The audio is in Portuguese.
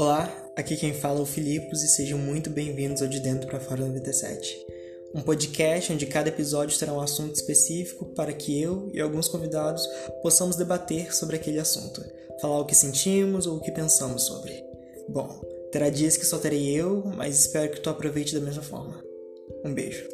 Olá, aqui quem fala é o Filipos e sejam muito bem-vindos ao De Dentro para Fora 97. Um podcast onde cada episódio terá um assunto específico para que eu e alguns convidados possamos debater sobre aquele assunto, falar o que sentimos ou o que pensamos sobre. Bom, terá dias que só terei eu, mas espero que tu aproveite da mesma forma. Um beijo.